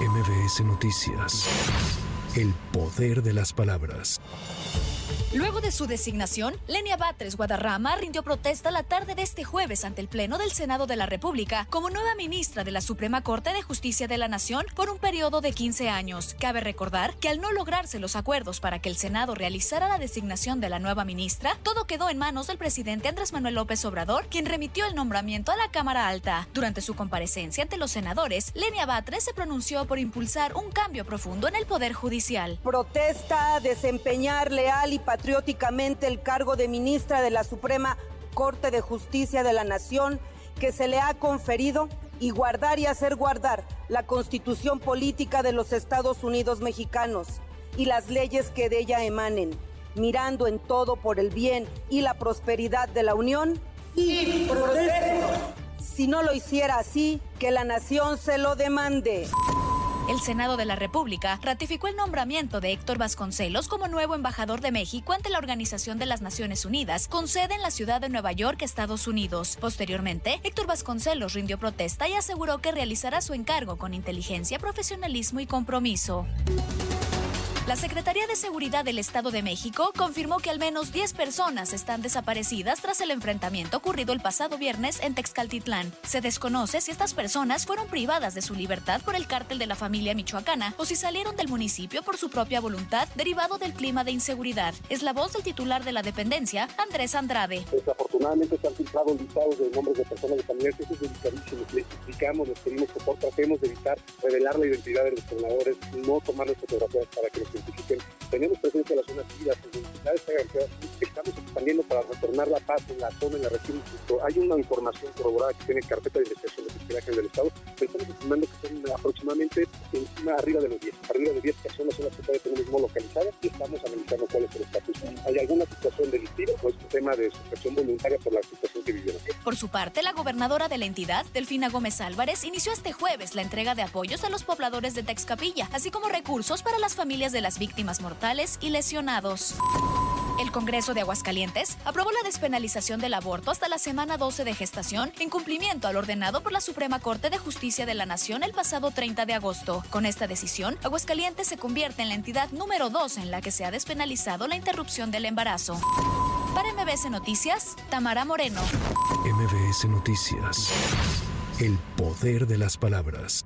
MBS Noticias. El poder de las palabras. Luego de su designación, Lenia Batres Guadarrama rindió protesta la tarde de este jueves ante el Pleno del Senado de la República como nueva ministra de la Suprema Corte de Justicia de la Nación por un periodo de 15 años. Cabe recordar que al no lograrse los acuerdos para que el Senado realizara la designación de la nueva ministra, todo quedó en manos del presidente Andrés Manuel López Obrador, quien remitió el nombramiento a la Cámara Alta. Durante su comparecencia ante los senadores, Lenia Batres se pronunció por impulsar un cambio profundo en el Poder Judicial. Protesta desempeñar leal y patriótica patrióticamente el cargo de ministra de la Suprema Corte de Justicia de la Nación que se le ha conferido y guardar y hacer guardar la constitución política de los Estados Unidos mexicanos y las leyes que de ella emanen, mirando en todo por el bien y la prosperidad de la Unión. Y protesto. Si no lo hiciera así, que la nación se lo demande. El Senado de la República ratificó el nombramiento de Héctor Vasconcelos como nuevo embajador de México ante la Organización de las Naciones Unidas, con sede en la ciudad de Nueva York, Estados Unidos. Posteriormente, Héctor Vasconcelos rindió protesta y aseguró que realizará su encargo con inteligencia, profesionalismo y compromiso. La Secretaría de Seguridad del Estado de México confirmó que al menos 10 personas están desaparecidas tras el enfrentamiento ocurrido el pasado viernes en Texcaltitlán. Se desconoce si estas personas fueron privadas de su libertad por el cártel de la familia michoacana o si salieron del municipio por su propia voluntad derivado del clima de inseguridad. Es la voz del titular de la dependencia, Andrés Andrade. Se han filtrado listados de nombres de personas de familiares. Eso es delicadísimo. Les explicamos, les pedimos que por tratemos de evitar revelar la identidad de los gobernadores, no tomarles fotografías para que los tenemos presencia en las zonas vidas, estamos expandiendo para retornar la paz en la zona, en la región. Hay una información corroborada que tiene carpeta de investigación de fiscalía del Estado, pero estamos estimando que son aproximadamente encima, arriba de los 10. Arriba de 10 personas son las que todavía tenemos localizadas y estamos analizando cuál es el estatus. ¿Hay alguna situación delictiva o es un tema de sustracción voluntaria por la situación que vivieron? Por su parte, la gobernadora de la entidad, Delfina Gómez Álvarez, inició este jueves la entrega de apoyos a los pobladores de Texcapilla, así como recursos para las familias de las víctimas mortales y lesionados. El Congreso de Aguascalientes aprobó la despenalización del aborto hasta la semana 12 de gestación en cumplimiento al ordenado por la Suprema Corte de Justicia de la Nación el pasado 30 de agosto. Con esta decisión, Aguascalientes se convierte en la entidad número 2 en la que se ha despenalizado la interrupción del embarazo. Para MBS Noticias, Tamara Moreno. MBS Noticias. El poder de las palabras.